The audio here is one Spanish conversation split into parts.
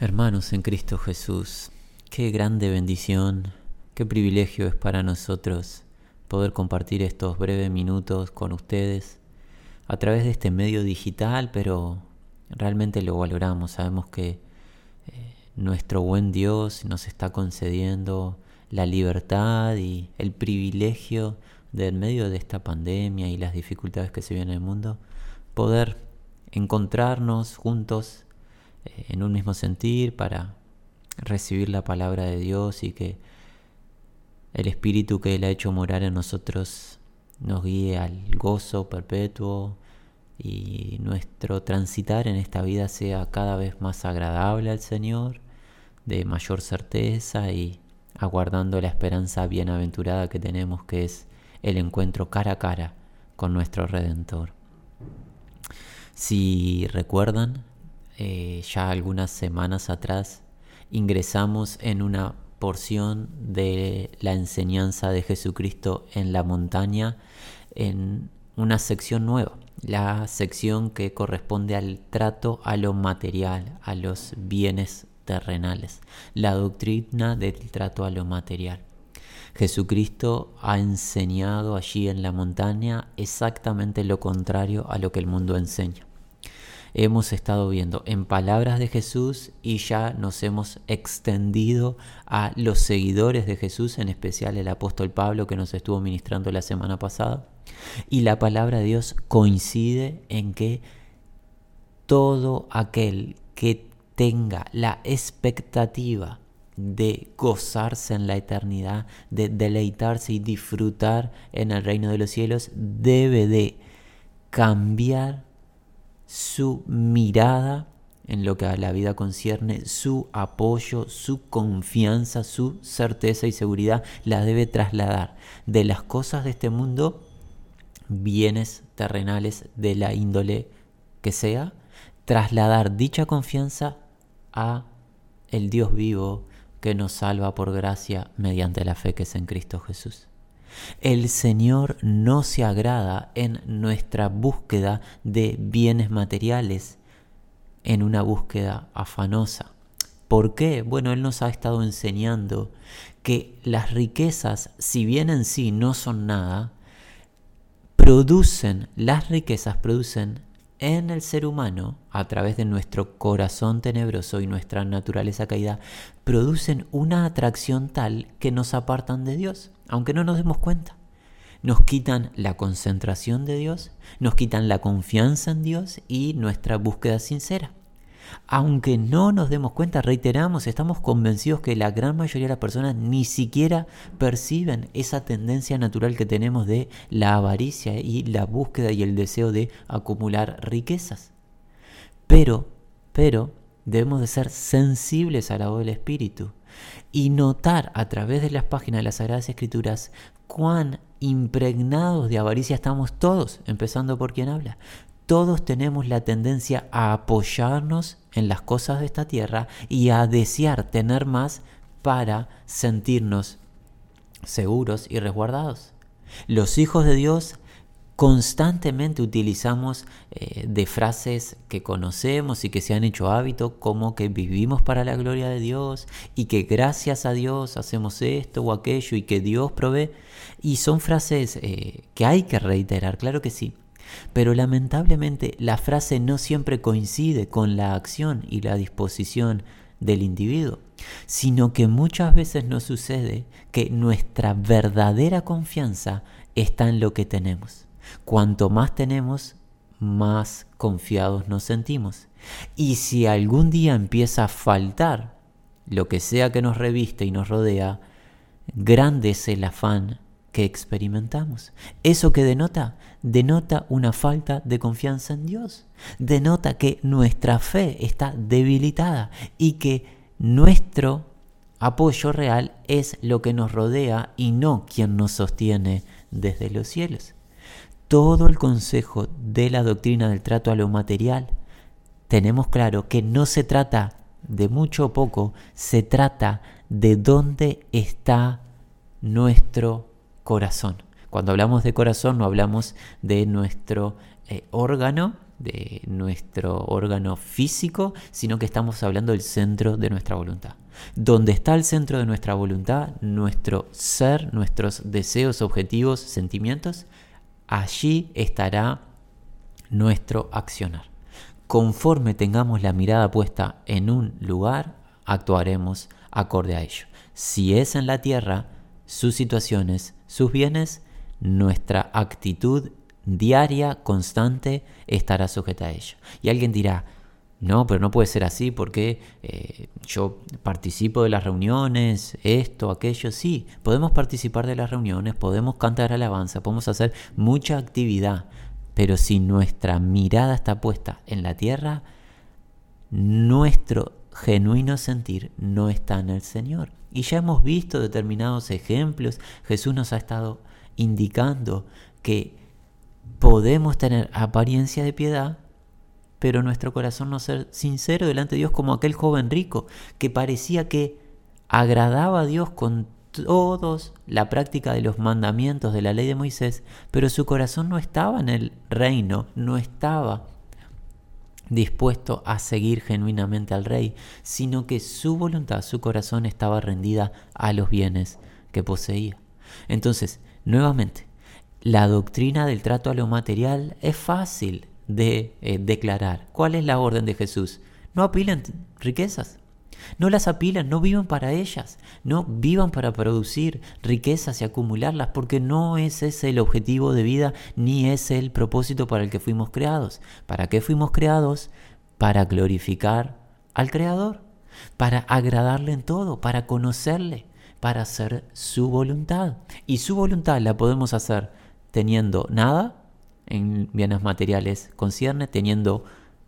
Hermanos en Cristo Jesús, qué grande bendición, qué privilegio es para nosotros poder compartir estos breves minutos con ustedes a través de este medio digital, pero realmente lo valoramos, sabemos que eh, nuestro buen Dios nos está concediendo la libertad y el privilegio de en medio de esta pandemia y las dificultades que se vienen en el mundo, poder encontrarnos juntos en un mismo sentir para recibir la palabra de Dios y que el Espíritu que Él ha hecho morar en nosotros nos guíe al gozo perpetuo y nuestro transitar en esta vida sea cada vez más agradable al Señor, de mayor certeza y aguardando la esperanza bienaventurada que tenemos que es el encuentro cara a cara con nuestro Redentor. Si recuerdan, eh, ya algunas semanas atrás ingresamos en una porción de la enseñanza de Jesucristo en la montaña en una sección nueva, la sección que corresponde al trato a lo material, a los bienes terrenales, la doctrina del trato a lo material. Jesucristo ha enseñado allí en la montaña exactamente lo contrario a lo que el mundo enseña hemos estado viendo en palabras de Jesús y ya nos hemos extendido a los seguidores de Jesús, en especial el apóstol Pablo que nos estuvo ministrando la semana pasada. Y la palabra de Dios coincide en que todo aquel que tenga la expectativa de gozarse en la eternidad, de deleitarse y disfrutar en el reino de los cielos, debe de cambiar su mirada en lo que a la vida concierne, su apoyo, su confianza, su certeza y seguridad la debe trasladar de las cosas de este mundo, bienes terrenales de la índole que sea, trasladar dicha confianza a el Dios vivo que nos salva por gracia mediante la fe que es en Cristo Jesús. El Señor no se agrada en nuestra búsqueda de bienes materiales, en una búsqueda afanosa. ¿Por qué? Bueno, Él nos ha estado enseñando que las riquezas, si bien en sí no son nada, producen, las riquezas producen en el ser humano, a través de nuestro corazón tenebroso y nuestra naturaleza caída, producen una atracción tal que nos apartan de Dios aunque no nos demos cuenta. Nos quitan la concentración de Dios, nos quitan la confianza en Dios y nuestra búsqueda sincera. Aunque no nos demos cuenta, reiteramos, estamos convencidos que la gran mayoría de las personas ni siquiera perciben esa tendencia natural que tenemos de la avaricia y la búsqueda y el deseo de acumular riquezas. Pero, pero, debemos de ser sensibles a la voz del Espíritu y notar a través de las páginas de las Sagradas Escrituras cuán impregnados de avaricia estamos todos, empezando por quien habla. Todos tenemos la tendencia a apoyarnos en las cosas de esta tierra y a desear tener más para sentirnos seguros y resguardados. Los hijos de Dios constantemente utilizamos eh, de frases que conocemos y que se han hecho hábito, como que vivimos para la gloria de Dios y que gracias a Dios hacemos esto o aquello y que Dios provee. Y son frases eh, que hay que reiterar, claro que sí. Pero lamentablemente la frase no siempre coincide con la acción y la disposición del individuo, sino que muchas veces nos sucede que nuestra verdadera confianza está en lo que tenemos. Cuanto más tenemos, más confiados nos sentimos. Y si algún día empieza a faltar lo que sea que nos reviste y nos rodea, grande es el afán que experimentamos. ¿Eso que denota? Denota una falta de confianza en Dios. Denota que nuestra fe está debilitada y que nuestro apoyo real es lo que nos rodea y no quien nos sostiene desde los cielos todo el consejo de la doctrina del trato a lo material, tenemos claro que no se trata de mucho o poco, se trata de dónde está nuestro corazón. Cuando hablamos de corazón no hablamos de nuestro eh, órgano de nuestro órgano físico, sino que estamos hablando del centro de nuestra voluntad. Donde está el centro de nuestra voluntad, nuestro ser, nuestros deseos, objetivos, sentimientos, allí estará nuestro accionar. Conforme tengamos la mirada puesta en un lugar, actuaremos acorde a ello. Si es en la tierra, sus situaciones, sus bienes, nuestra actitud diaria, constante, estará sujeta a ello. Y alguien dirá, no, pero no puede ser así porque eh, yo participo de las reuniones, esto, aquello, sí, podemos participar de las reuniones, podemos cantar alabanza, podemos hacer mucha actividad, pero si nuestra mirada está puesta en la tierra, nuestro genuino sentir no está en el Señor. Y ya hemos visto determinados ejemplos, Jesús nos ha estado indicando que podemos tener apariencia de piedad, pero nuestro corazón no ser sincero delante de Dios como aquel joven rico que parecía que agradaba a Dios con todos la práctica de los mandamientos de la ley de Moisés, pero su corazón no estaba en el reino, no estaba dispuesto a seguir genuinamente al rey, sino que su voluntad, su corazón estaba rendida a los bienes que poseía. Entonces, nuevamente, la doctrina del trato a lo material es fácil de eh, declarar. ¿Cuál es la orden de Jesús? No apilen riquezas. No las apilen, no vivan para ellas, no vivan para producir riquezas y acumularlas, porque no es ese el objetivo de vida ni es el propósito para el que fuimos creados. ¿Para qué fuimos creados? Para glorificar al Creador, para agradarle en todo, para conocerle, para hacer su voluntad. Y su voluntad la podemos hacer teniendo nada en bienes materiales concierne, teniendo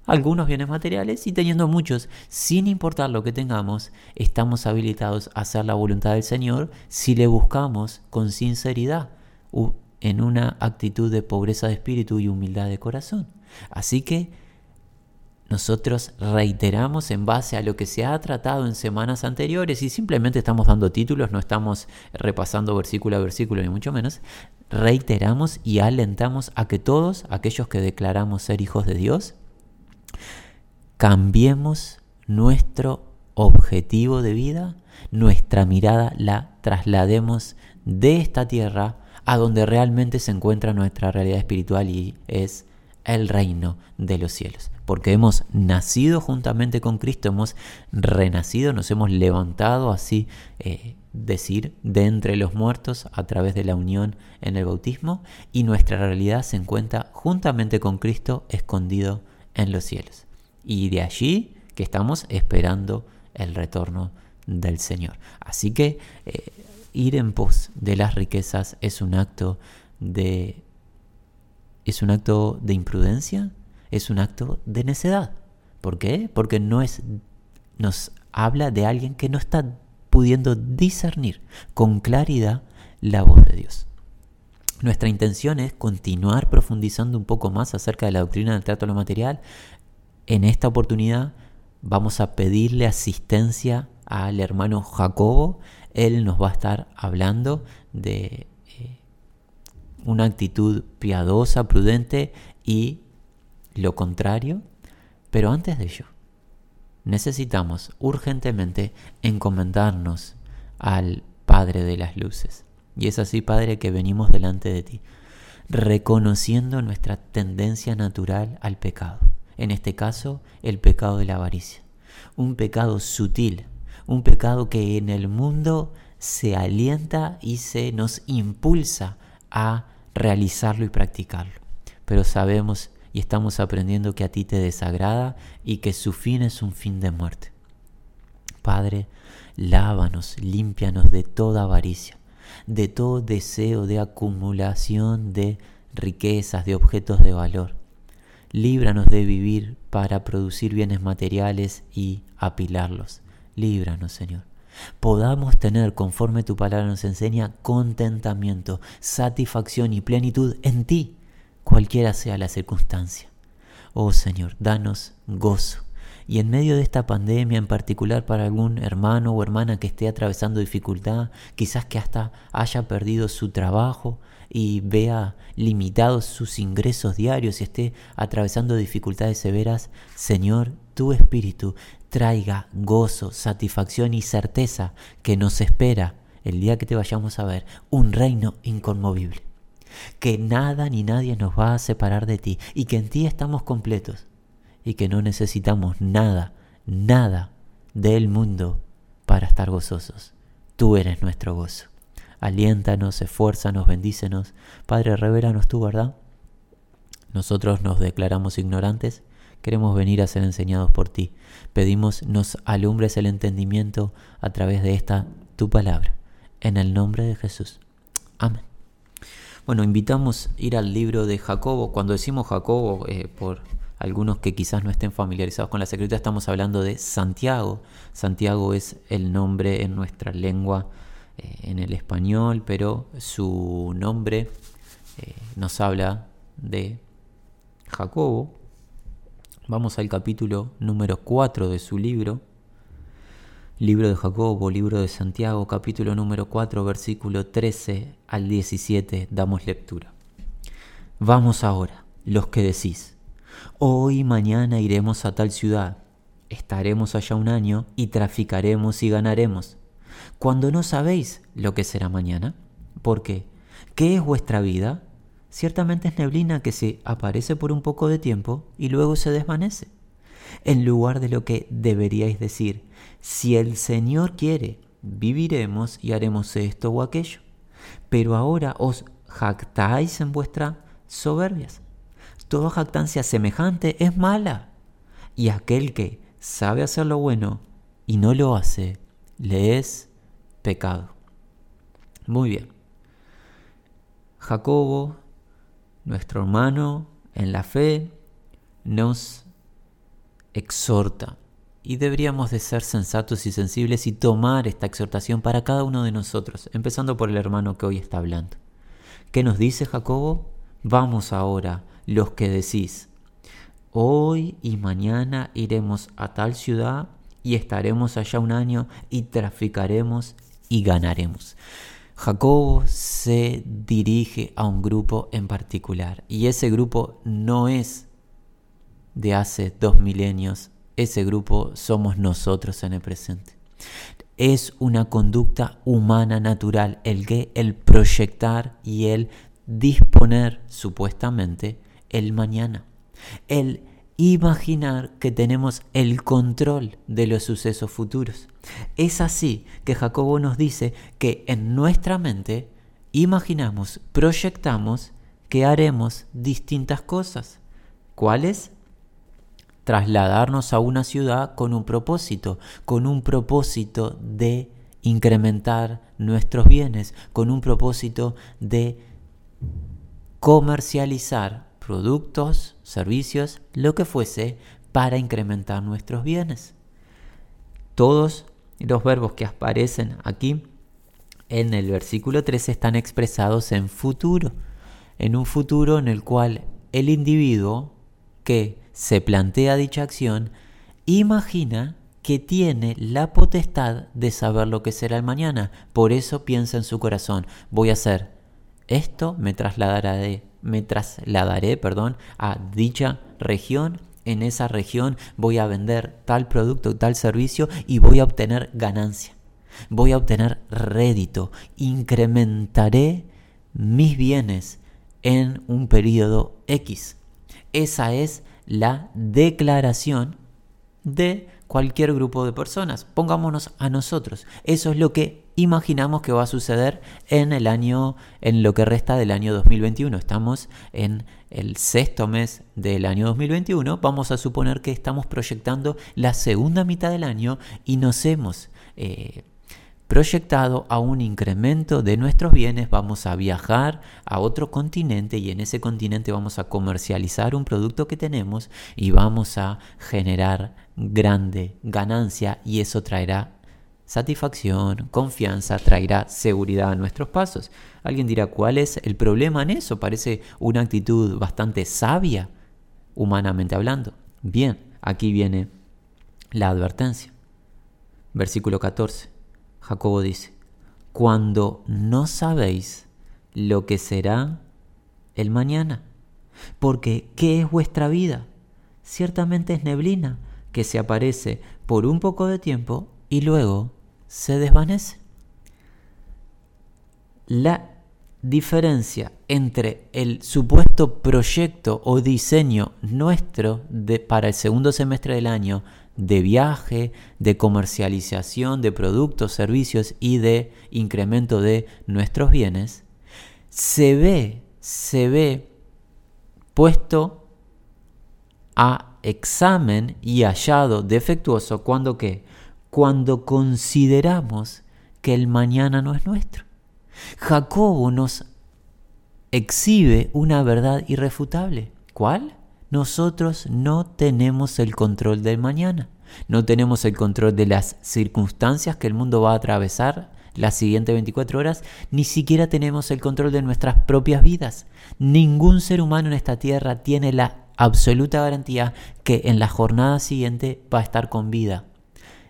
algunos bienes materiales y teniendo muchos, sin importar lo que tengamos, estamos habilitados a hacer la voluntad del Señor si le buscamos con sinceridad, en una actitud de pobreza de espíritu y humildad de corazón. Así que nosotros reiteramos en base a lo que se ha tratado en semanas anteriores y simplemente estamos dando títulos, no estamos repasando versículo a versículo ni mucho menos, reiteramos y alentamos a que todos aquellos que declaramos ser hijos de Dios, cambiemos nuestro objetivo de vida, nuestra mirada la traslademos de esta tierra a donde realmente se encuentra nuestra realidad espiritual y es el reino de los cielos. Porque hemos nacido juntamente con Cristo, hemos renacido, nos hemos levantado así, eh, decir, de entre los muertos a través de la unión en el bautismo, y nuestra realidad se encuentra juntamente con Cristo escondido en los cielos. Y de allí que estamos esperando el retorno del Señor. Así que eh, ir en pos de las riquezas es un acto de es un acto de imprudencia, es un acto de necedad. ¿Por qué? Porque no es, nos habla de alguien que no está pudiendo discernir con claridad la voz de Dios. Nuestra intención es continuar profundizando un poco más acerca de la doctrina del trato a lo material. En esta oportunidad vamos a pedirle asistencia al hermano Jacobo. Él nos va a estar hablando de una actitud piadosa, prudente y lo contrario. Pero antes de ello, necesitamos urgentemente encomendarnos al Padre de las Luces. Y es así, Padre, que venimos delante de ti, reconociendo nuestra tendencia natural al pecado. En este caso, el pecado de la avaricia. Un pecado sutil, un pecado que en el mundo se alienta y se nos impulsa a realizarlo y practicarlo. Pero sabemos y estamos aprendiendo que a ti te desagrada y que su fin es un fin de muerte. Padre, lávanos, límpianos de toda avaricia, de todo deseo de acumulación de riquezas, de objetos de valor. Líbranos de vivir para producir bienes materiales y apilarlos. Líbranos, Señor podamos tener, conforme tu palabra nos enseña, contentamiento, satisfacción y plenitud en ti, cualquiera sea la circunstancia. Oh Señor, danos gozo Y en medio de esta pandemia, en particular para algún hermano o hermana que esté atravesando dificultad, quizás que hasta haya perdido su trabajo y vea limitados sus ingresos diarios y esté atravesando dificultades severas, Señor, tu Espíritu traiga gozo, satisfacción y certeza que nos espera el día que te vayamos a ver, un reino inconmovible. Que nada ni nadie nos va a separar de ti y que en ti estamos completos y que no necesitamos nada, nada del mundo para estar gozosos. Tú eres nuestro gozo. Aliéntanos, esfuérzanos, bendícenos. Padre, revelanos tú, ¿verdad? Nosotros nos declaramos ignorantes, queremos venir a ser enseñados por ti. Pedimos nos alumbres el entendimiento a través de esta tu palabra. En el nombre de Jesús. Amén. Bueno, invitamos a ir al libro de Jacobo. Cuando decimos Jacobo, eh, por algunos que quizás no estén familiarizados con la escritura, estamos hablando de Santiago. Santiago es el nombre en nuestra lengua, eh, en el español, pero su nombre eh, nos habla de Jacobo. Vamos al capítulo número 4 de su libro. Libro de Jacobo, libro de Santiago, capítulo número 4, versículo 13 al 17, damos lectura. Vamos ahora, los que decís, Hoy mañana iremos a tal ciudad, estaremos allá un año y traficaremos y ganaremos, cuando no sabéis lo que será mañana. ¿Por qué? ¿Qué es vuestra vida? Ciertamente es neblina que se aparece por un poco de tiempo y luego se desvanece. En lugar de lo que deberíais decir, si el Señor quiere, viviremos y haremos esto o aquello. Pero ahora os jactáis en vuestras soberbias. Toda jactancia semejante es mala. Y aquel que sabe hacer lo bueno y no lo hace, le es pecado. Muy bien. Jacobo, nuestro hermano en la fe, nos exhorta. Y deberíamos de ser sensatos y sensibles y tomar esta exhortación para cada uno de nosotros, empezando por el hermano que hoy está hablando. ¿Qué nos dice Jacobo? Vamos ahora los que decís, hoy y mañana iremos a tal ciudad y estaremos allá un año y traficaremos y ganaremos. Jacobo se dirige a un grupo en particular y ese grupo no es de hace dos milenios, ese grupo somos nosotros en el presente. Es una conducta humana natural el que el proyectar y el disponer supuestamente el mañana, imaginar que tenemos el control de los sucesos futuros. Es así que Jacobo nos dice que en nuestra mente imaginamos, proyectamos que haremos distintas cosas. ¿Cuáles? Trasladarnos a una ciudad con un propósito, con un propósito de incrementar nuestros bienes, con un propósito de comercializar productos, servicios, lo que fuese, para incrementar nuestros bienes. Todos los verbos que aparecen aquí en el versículo 3 están expresados en futuro, en un futuro en el cual el individuo que se plantea dicha acción imagina que tiene la potestad de saber lo que será el mañana. Por eso piensa en su corazón, voy a hacer esto, me trasladará de me trasladaré perdón, a dicha región. En esa región voy a vender tal producto, tal servicio y voy a obtener ganancia. Voy a obtener rédito. Incrementaré mis bienes en un periodo X. Esa es la declaración de cualquier grupo de personas. Pongámonos a nosotros. Eso es lo que imaginamos que va a suceder en el año, en lo que resta del año 2021. Estamos en el sexto mes del año 2021. Vamos a suponer que estamos proyectando la segunda mitad del año y nos hemos eh, proyectado a un incremento de nuestros bienes, vamos a viajar a otro continente y en ese continente vamos a comercializar un producto que tenemos y vamos a generar grande ganancia y eso traerá satisfacción, confianza, traerá seguridad a nuestros pasos. Alguien dirá, ¿cuál es el problema en eso? Parece una actitud bastante sabia, humanamente hablando. Bien, aquí viene la advertencia. Versículo 14. Jacobo dice, cuando no sabéis lo que será el mañana, porque ¿qué es vuestra vida? Ciertamente es neblina que se aparece por un poco de tiempo y luego se desvanece. La diferencia entre el supuesto proyecto o diseño nuestro de, para el segundo semestre del año de viaje, de comercialización de productos, servicios y de incremento de nuestros bienes, se ve, se ve puesto a examen y hallado defectuoso cuando qué? Cuando consideramos que el mañana no es nuestro. Jacobo nos exhibe una verdad irrefutable. ¿Cuál? Nosotros no tenemos el control del mañana. No tenemos el control de las circunstancias que el mundo va a atravesar las siguientes 24 horas, ni siquiera tenemos el control de nuestras propias vidas. Ningún ser humano en esta tierra tiene la absoluta garantía que en la jornada siguiente va a estar con vida.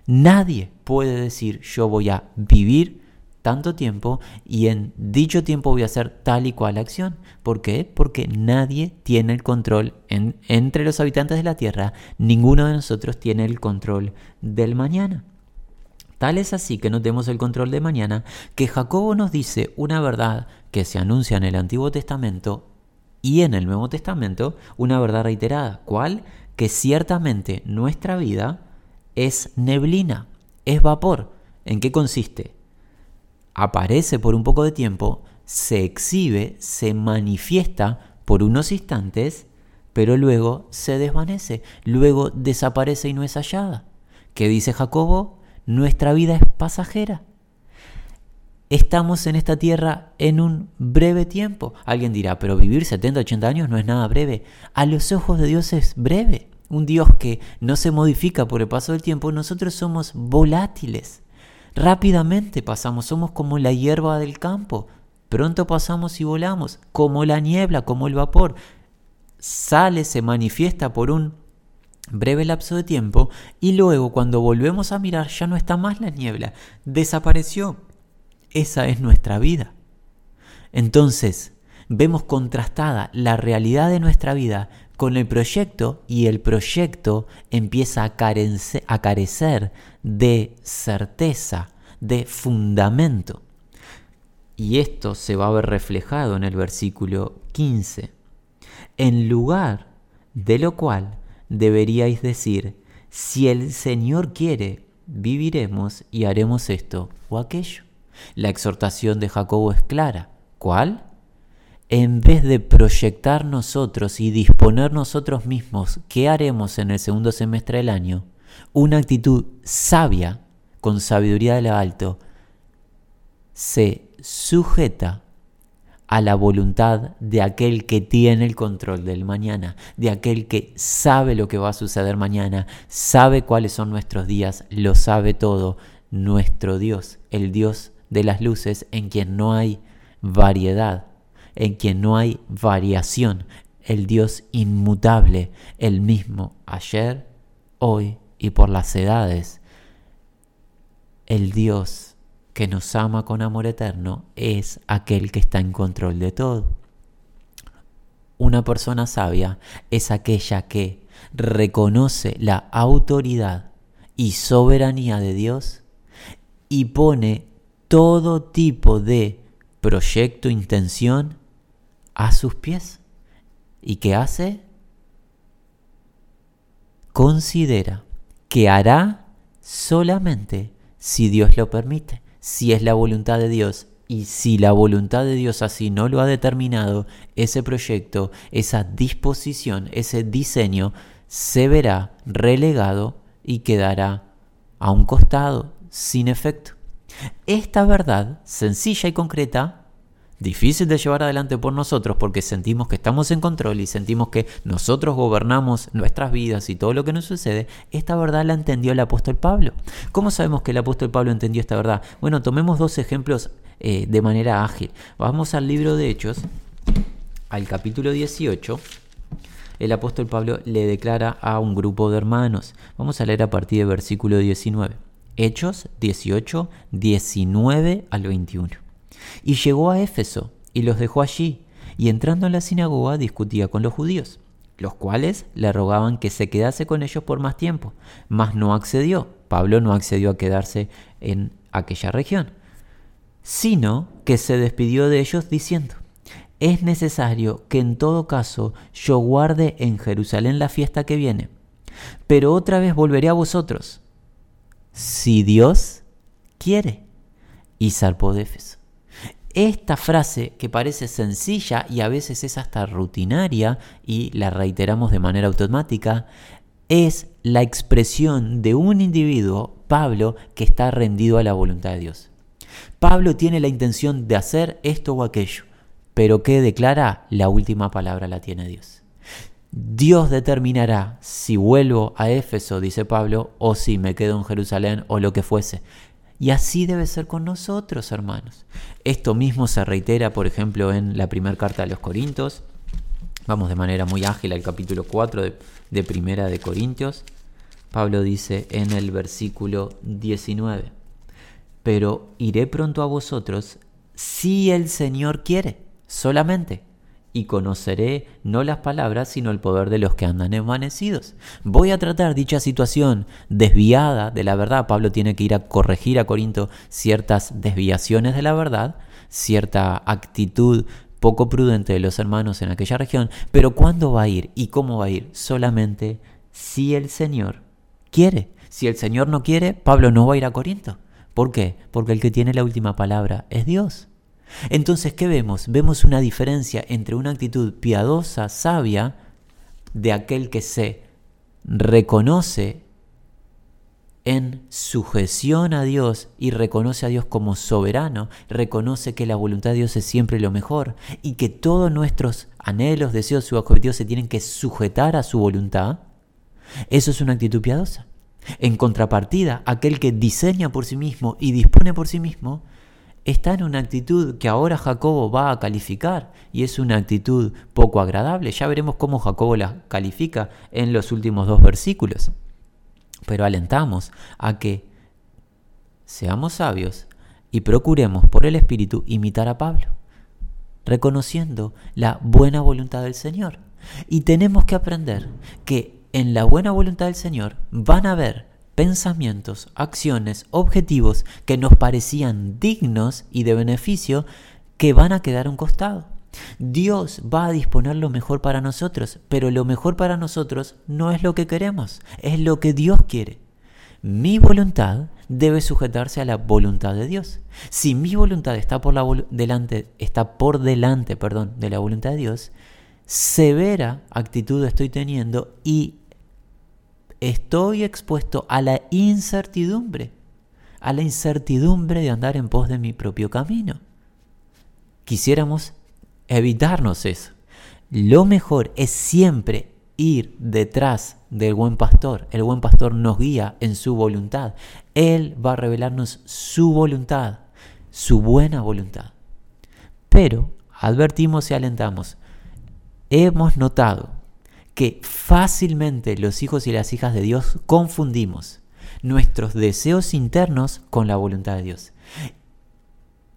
Nadie puede decir yo voy a vivir tanto tiempo y en dicho tiempo voy a hacer tal y cual acción. ¿Por qué? Porque nadie tiene el control entre los habitantes de la tierra, ninguno de nosotros tiene el control del mañana. Tal es así que no tenemos el control de mañana, que Jacobo nos dice una verdad que se anuncia en el Antiguo Testamento y en el Nuevo Testamento, una verdad reiterada. ¿Cuál? Que ciertamente nuestra vida es neblina, es vapor. ¿En qué consiste? Aparece por un poco de tiempo, se exhibe, se manifiesta por unos instantes, pero luego se desvanece, luego desaparece y no es hallada. ¿Qué dice Jacobo? Nuestra vida es pasajera. Estamos en esta tierra en un breve tiempo. Alguien dirá, pero vivir 70, 80 años no es nada breve. A los ojos de Dios es breve. Un Dios que no se modifica por el paso del tiempo. Nosotros somos volátiles. Rápidamente pasamos, somos como la hierba del campo. Pronto pasamos y volamos, como la niebla, como el vapor. Sale, se manifiesta por un breve lapso de tiempo y luego cuando volvemos a mirar ya no está más la niebla, desapareció. Esa es nuestra vida. Entonces, vemos contrastada la realidad de nuestra vida con el proyecto y el proyecto empieza a, carecer de certeza, de fundamento. Y esto se va a ver reflejado en el versículo 15. En lugar de lo cual deberíais decir, si el Señor quiere, viviremos y haremos esto o aquello. La exhortación de Jacobo es clara. ¿Cuál? En vez de proyectar nosotros y disponer nosotros mismos qué haremos en el segundo semestre del año, una actitud sabia, con sabiduría de lo alto, se sujeta a la voluntad de aquel que tiene el control del mañana, de aquel que sabe lo que va a suceder mañana, sabe cuáles son nuestros días, lo sabe todo, nuestro Dios, el Dios de las luces en quien no hay variedad en quien no hay variación, el Dios inmutable, el mismo ayer, hoy y por las edades. El Dios que nos ama con amor eterno es aquel que está en control de todo. Una persona sabia es aquella que reconoce la autoridad y soberanía de Dios y pone todo tipo de proyecto, intención a sus pies. ¿Y qué hace? Considera que hará solamente si Dios lo permite, si es la voluntad de Dios. Y si la voluntad de Dios así no lo ha determinado, ese proyecto, esa disposición, ese diseño, se verá relegado y quedará a un costado, sin efecto. Esta verdad, sencilla y concreta, difícil de llevar adelante por nosotros porque sentimos que estamos en control y sentimos que nosotros gobernamos nuestras vidas y todo lo que nos sucede, esta verdad la entendió el apóstol Pablo. ¿Cómo sabemos que el apóstol Pablo entendió esta verdad? Bueno, tomemos dos ejemplos eh, de manera ágil. Vamos al libro de Hechos, al capítulo 18, el apóstol Pablo le declara a un grupo de hermanos. Vamos a leer a partir del versículo 19. Hechos 18, 19 al 21. Y llegó a Éfeso y los dejó allí, y entrando en la sinagoga discutía con los judíos, los cuales le rogaban que se quedase con ellos por más tiempo, mas no accedió. Pablo no accedió a quedarse en aquella región, sino que se despidió de ellos diciendo, es necesario que en todo caso yo guarde en Jerusalén la fiesta que viene, pero otra vez volveré a vosotros, si Dios quiere. Y zarpó de Éfeso. Esta frase que parece sencilla y a veces es hasta rutinaria y la reiteramos de manera automática, es la expresión de un individuo, Pablo, que está rendido a la voluntad de Dios. Pablo tiene la intención de hacer esto o aquello, pero que declara la última palabra la tiene Dios. Dios determinará si vuelvo a Éfeso, dice Pablo, o si me quedo en Jerusalén o lo que fuese. Y así debe ser con nosotros, hermanos. Esto mismo se reitera, por ejemplo, en la primera carta de los Corintios. Vamos de manera muy ágil al capítulo 4 de, de Primera de Corintios. Pablo dice en el versículo 19, pero iré pronto a vosotros si el Señor quiere, solamente y conoceré no las palabras, sino el poder de los que andan envanecidos. Voy a tratar dicha situación desviada de la verdad. Pablo tiene que ir a corregir a Corinto ciertas desviaciones de la verdad, cierta actitud poco prudente de los hermanos en aquella región, pero ¿cuándo va a ir y cómo va a ir? Solamente si el Señor quiere. Si el Señor no quiere, Pablo no va a ir a Corinto. ¿Por qué? Porque el que tiene la última palabra es Dios. Entonces, ¿qué vemos? Vemos una diferencia entre una actitud piadosa, sabia, de aquel que se reconoce en sujeción a Dios y reconoce a Dios como soberano, reconoce que la voluntad de Dios es siempre lo mejor y que todos nuestros anhelos, deseos y objetivos se tienen que sujetar a su voluntad, eso es una actitud piadosa. En contrapartida, aquel que diseña por sí mismo y dispone por sí mismo, está en una actitud que ahora Jacobo va a calificar y es una actitud poco agradable. Ya veremos cómo Jacobo la califica en los últimos dos versículos. Pero alentamos a que seamos sabios y procuremos por el Espíritu imitar a Pablo, reconociendo la buena voluntad del Señor. Y tenemos que aprender que en la buena voluntad del Señor van a haber pensamientos, acciones, objetivos que nos parecían dignos y de beneficio que van a quedar a un costado. Dios va a disponer lo mejor para nosotros, pero lo mejor para nosotros no es lo que queremos, es lo que Dios quiere. Mi voluntad debe sujetarse a la voluntad de Dios. Si mi voluntad está por, la delante, está por delante perdón, de la voluntad de Dios, severa actitud estoy teniendo y estoy expuesto a la incertidumbre, a la incertidumbre de andar en pos de mi propio camino. Quisiéramos evitarnos eso. Lo mejor es siempre ir detrás del buen pastor. El buen pastor nos guía en su voluntad. Él va a revelarnos su voluntad, su buena voluntad. Pero advertimos y alentamos. Hemos notado que fácilmente los hijos y las hijas de Dios confundimos nuestros deseos internos con la voluntad de Dios.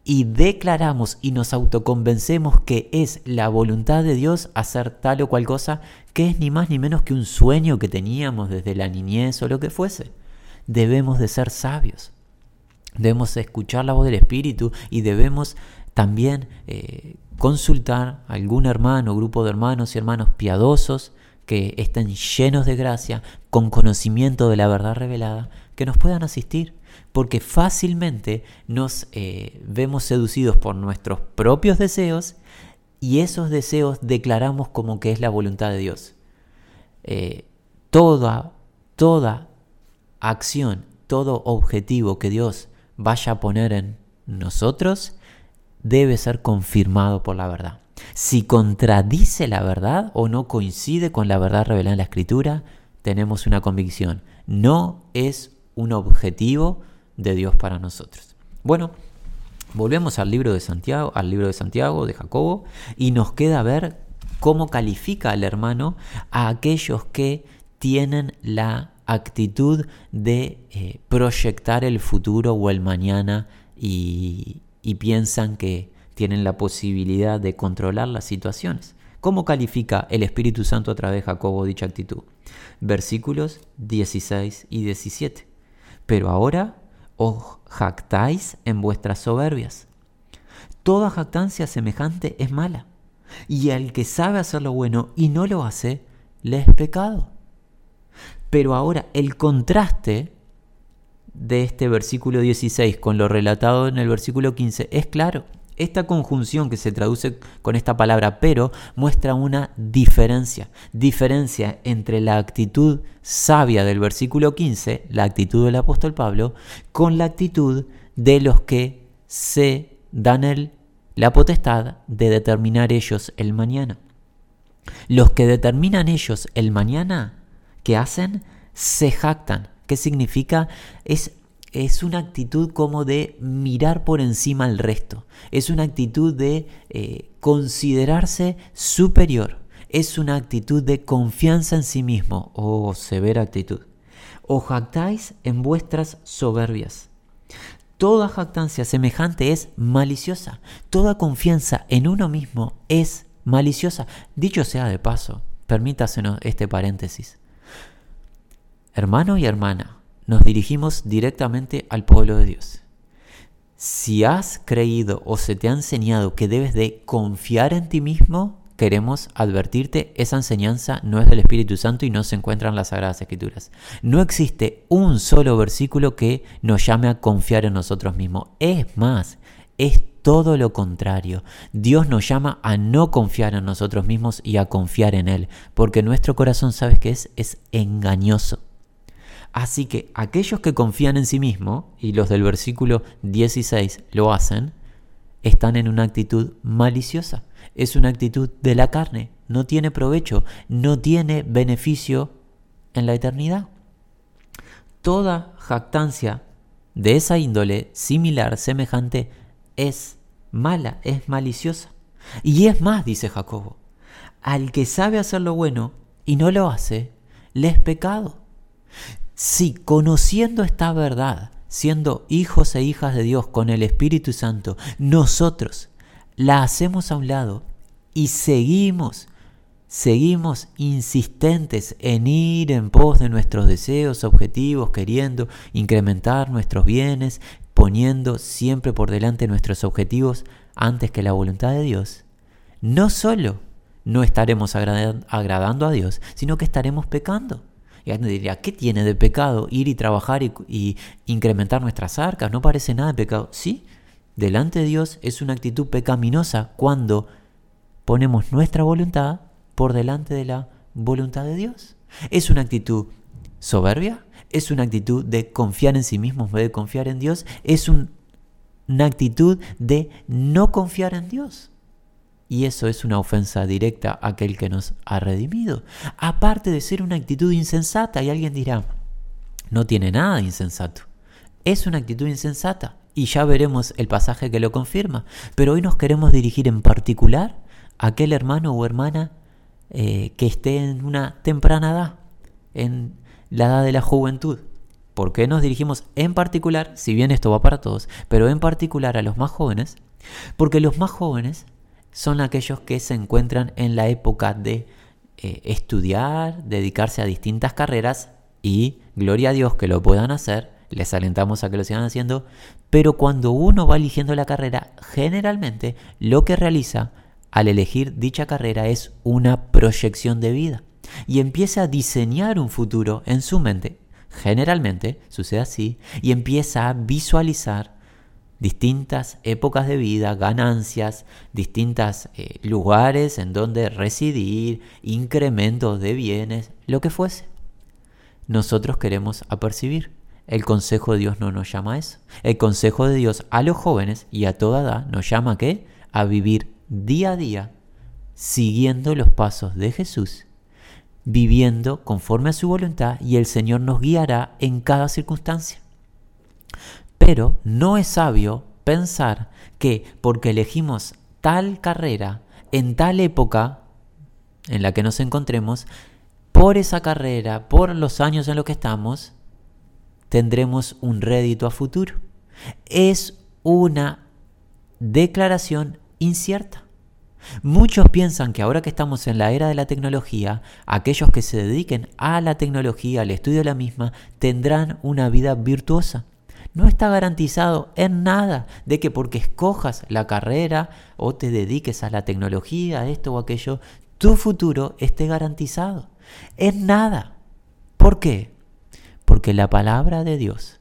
Y declaramos y nos autoconvencemos que es la voluntad de Dios hacer tal o cual cosa que es ni más ni menos que un sueño que teníamos desde la niñez o lo que fuese. Debemos de ser sabios. Debemos escuchar la voz del Espíritu y debemos también eh, consultar a algún hermano, grupo de hermanos y hermanos piadosos que estén llenos de gracia, con conocimiento de la verdad revelada, que nos puedan asistir, porque fácilmente nos eh, vemos seducidos por nuestros propios deseos y esos deseos declaramos como que es la voluntad de Dios. Eh, toda, toda acción, todo objetivo que Dios vaya a poner en nosotros debe ser confirmado por la verdad. Si contradice la verdad o no coincide con la verdad revelada en la escritura, tenemos una convicción. No es un objetivo de Dios para nosotros. Bueno, volvemos al libro de Santiago, al libro de Santiago, de Jacobo, y nos queda ver cómo califica el hermano a aquellos que tienen la actitud de eh, proyectar el futuro o el mañana y piensan que tienen la posibilidad de controlar las situaciones. ¿Cómo califica el Espíritu Santo a través de Jacobo dicha actitud? Versículos 16 y 17. Pero ahora os jactáis en vuestras soberbias. Toda jactancia semejante es mala, y el que sabe hacer lo bueno y no lo hace, le es pecado. Pero ahora el contraste de este versículo 16 con lo relatado en el versículo 15 es claro. Esta conjunción que se traduce con esta palabra pero muestra una diferencia. Diferencia entre la actitud sabia del versículo 15, la actitud del apóstol Pablo, con la actitud de los que se dan el, la potestad de determinar ellos el mañana. Los que determinan ellos el mañana, ¿qué hacen? Se jactan. ¿Qué significa? Es es una actitud como de mirar por encima al resto, es una actitud de eh, considerarse superior, es una actitud de confianza en sí mismo, oh severa actitud. O jactáis en vuestras soberbias. Toda jactancia semejante es maliciosa, toda confianza en uno mismo es maliciosa. Dicho sea de paso, permítasenos este paréntesis. Hermano y hermana, nos dirigimos directamente al pueblo de Dios. Si has creído o se te ha enseñado que debes de confiar en ti mismo, queremos advertirte, esa enseñanza no es del Espíritu Santo y no se encuentra en las Sagradas Escrituras. No existe un solo versículo que nos llame a confiar en nosotros mismos. Es más, es todo lo contrario. Dios nos llama a no confiar en nosotros mismos y a confiar en Él, porque nuestro corazón, ¿sabes qué es? Es engañoso. Así que aquellos que confían en sí mismos, y los del versículo 16 lo hacen, están en una actitud maliciosa. Es una actitud de la carne. No tiene provecho, no tiene beneficio en la eternidad. Toda jactancia de esa índole similar, semejante, es mala, es maliciosa. Y es más, dice Jacobo, al que sabe hacer lo bueno y no lo hace, le es pecado. Si conociendo esta verdad, siendo hijos e hijas de Dios con el Espíritu Santo, nosotros la hacemos a un lado y seguimos, seguimos insistentes en ir en pos de nuestros deseos, objetivos, queriendo incrementar nuestros bienes, poniendo siempre por delante nuestros objetivos antes que la voluntad de Dios, no solo no estaremos agradando a Dios, sino que estaremos pecando. Y alguien diría, ¿qué tiene de pecado ir y trabajar y, incrementar nuestras arcas? No parece nada de pecado. Sí, delante de Dios es una actitud pecaminosa cuando ponemos nuestra voluntad por delante de la voluntad de Dios. Es una actitud soberbia, es una actitud de confiar en sí mismo en vez de confiar en Dios, es una actitud de no confiar en Dios. Y eso es una ofensa directa a aquel que nos ha redimido. Aparte de ser una actitud insensata, y alguien dirá, no tiene nada de insensato. Es una actitud insensata. Y ya veremos el pasaje que lo confirma. Pero hoy nos queremos dirigir en particular a aquel hermano o hermana eh, que esté en una temprana edad, en la edad de la juventud. ¿Por qué nos dirigimos en particular, si bien esto va para todos, pero en particular a los más jóvenes? Porque los más jóvenes son aquellos que se encuentran en la época de eh, estudiar, dedicarse a distintas carreras y gloria a Dios que lo puedan hacer, les alentamos a que lo sigan haciendo, pero cuando uno va eligiendo la carrera, generalmente lo que realiza al elegir dicha carrera es una proyección de vida y empieza a diseñar un futuro en su mente. Generalmente sucede así y empieza a visualizar distintas épocas de vida, ganancias, distintos eh, lugares en donde residir, incrementos de bienes, lo que fuese. Nosotros queremos apercibir. El consejo de Dios no nos llama a eso. El consejo de Dios a los jóvenes y a toda edad nos llama a qué? A vivir día a día siguiendo los pasos de Jesús, viviendo conforme a su voluntad y el Señor nos guiará en cada circunstancia. Pero no es sabio pensar que porque elegimos tal carrera en tal época en la que nos encontremos, por esa carrera, por los años en los que estamos, tendremos un rédito a futuro. Es una declaración incierta. Muchos piensan que ahora que estamos en la era de la tecnología, aquellos que se dediquen a la tecnología, al estudio de la misma, tendrán una vida virtuosa. No está garantizado en nada de que porque escojas la carrera o te dediques a la tecnología, esto o aquello, tu futuro esté garantizado. En nada. ¿Por qué? Porque la palabra de Dios,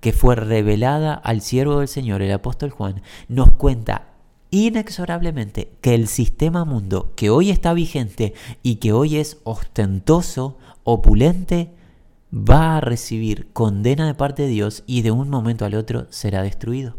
que fue revelada al siervo del Señor, el apóstol Juan, nos cuenta inexorablemente que el sistema mundo que hoy está vigente y que hoy es ostentoso, opulente, va a recibir condena de parte de Dios y de un momento al otro será destruido.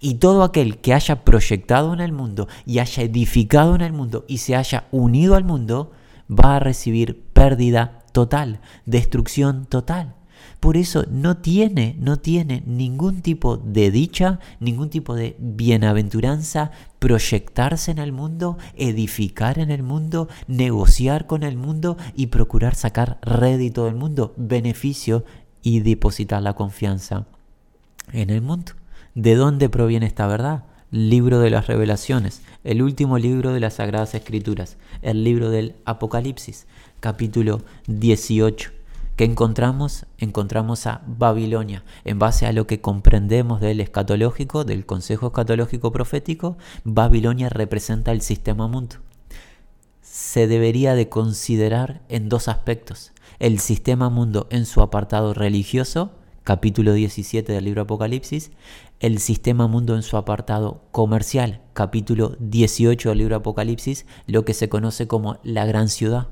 Y todo aquel que haya proyectado en el mundo y haya edificado en el mundo y se haya unido al mundo, va a recibir pérdida total, destrucción total. Por eso no tiene, no tiene ningún tipo de dicha, ningún tipo de bienaventuranza proyectarse en el mundo, edificar en el mundo, negociar con el mundo y procurar sacar rédito del mundo, beneficio y depositar la confianza en el mundo. ¿De dónde proviene esta verdad? Libro de las revelaciones, el último libro de las Sagradas Escrituras, el libro del Apocalipsis, capítulo 18 ¿Qué encontramos? Encontramos a Babilonia. En base a lo que comprendemos del escatológico, del consejo escatológico profético, Babilonia representa el sistema mundo. Se debería de considerar en dos aspectos. El sistema mundo en su apartado religioso, capítulo 17 del libro Apocalipsis, el sistema mundo en su apartado comercial, capítulo 18 del libro Apocalipsis, lo que se conoce como la gran ciudad.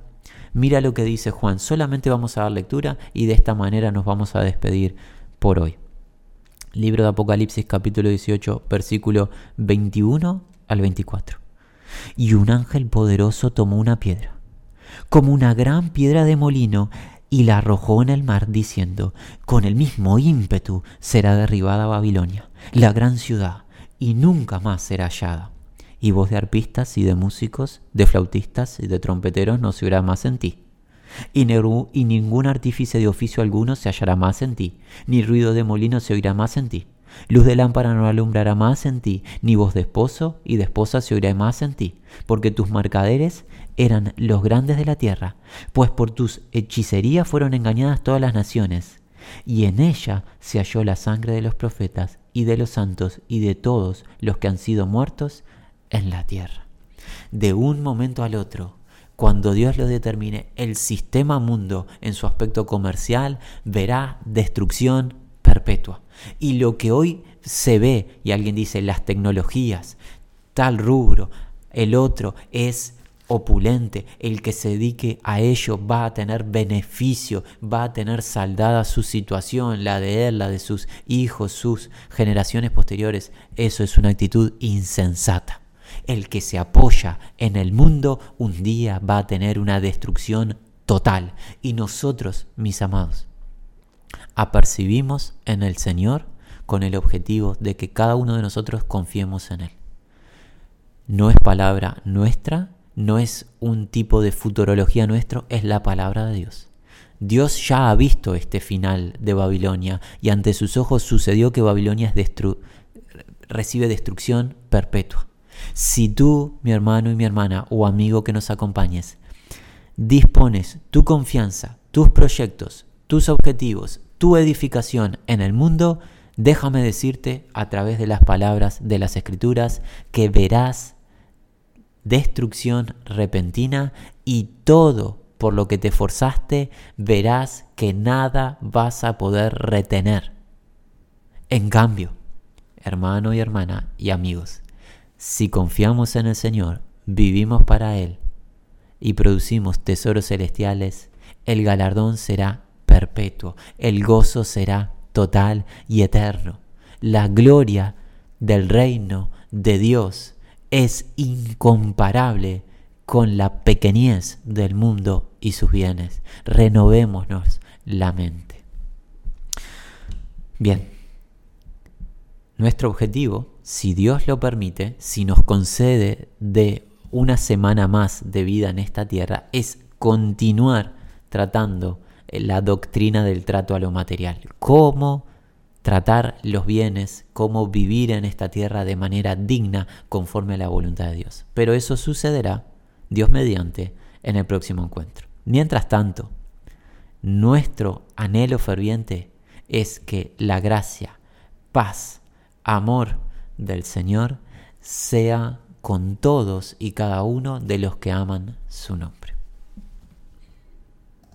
Mira lo que dice Juan, solamente vamos a dar lectura y de esta manera nos vamos a despedir por hoy. Libro de Apocalipsis capítulo 18, versículo 21 al 24. Y un ángel poderoso tomó una piedra, como una gran piedra de molino, y la arrojó en el mar, diciendo, con el mismo ímpetu será derribada Babilonia, la gran ciudad, y nunca más será hallada y voz de arpistas y de músicos, de flautistas y de trompeteros no se oirá más en ti. Y, y ningún artífice de oficio alguno se hallará más en ti, ni ruido de molino se oirá más en ti. Luz de lámpara no alumbrará más en ti, ni voz de esposo y de esposa se oirá más en ti, porque tus mercaderes eran los grandes de la tierra, pues por tus hechicerías fueron engañadas todas las naciones, y en ella se halló la sangre de los profetas y de los santos y de todos los que han sido muertos en la tierra. De un momento al otro, cuando Dios lo determine, el sistema mundo en su aspecto comercial verá destrucción perpetua. Y lo que hoy se ve, y alguien dice las tecnologías, tal rubro, el otro es opulente, el que se dedique a ello va a tener beneficio, va a tener saldada su situación, la de él, la de sus hijos, sus generaciones posteriores. Eso es una actitud insensata. El que se apoya en el mundo un día va a tener una destrucción total. Y nosotros, mis amados, apercibimos en el Señor con el objetivo de que cada uno de nosotros confiemos en Él. No es palabra nuestra, no es un tipo de futurología nuestro, es la palabra de Dios. Dios ya ha visto este final de Babilonia y ante sus ojos sucedió que Babilonia recibe destrucción perpetua. Si tú, mi hermano y mi hermana o amigo que nos acompañes, dispones tu confianza, tus proyectos, tus objetivos, tu edificación en el mundo, déjame decirte a través de las palabras de las escrituras que verás destrucción repentina y todo por lo que te forzaste, verás que nada vas a poder retener. En cambio, hermano y hermana y amigos, si confiamos en el Señor, vivimos para Él y producimos tesoros celestiales, el galardón será perpetuo, el gozo será total y eterno. La gloria del reino de Dios es incomparable con la pequeñez del mundo y sus bienes. Renovémonos la mente. Bien, nuestro objetivo si Dios lo permite, si nos concede de una semana más de vida en esta tierra es continuar tratando la doctrina del trato a lo material. Cómo tratar los bienes, cómo vivir en esta tierra de manera digna conforme a la voluntad de Dios. Pero eso sucederá, Dios mediante, en el próximo encuentro. Mientras tanto, nuestro anhelo ferviente es que la gracia, paz, amor del Señor sea con todos y cada uno de los que aman su nombre.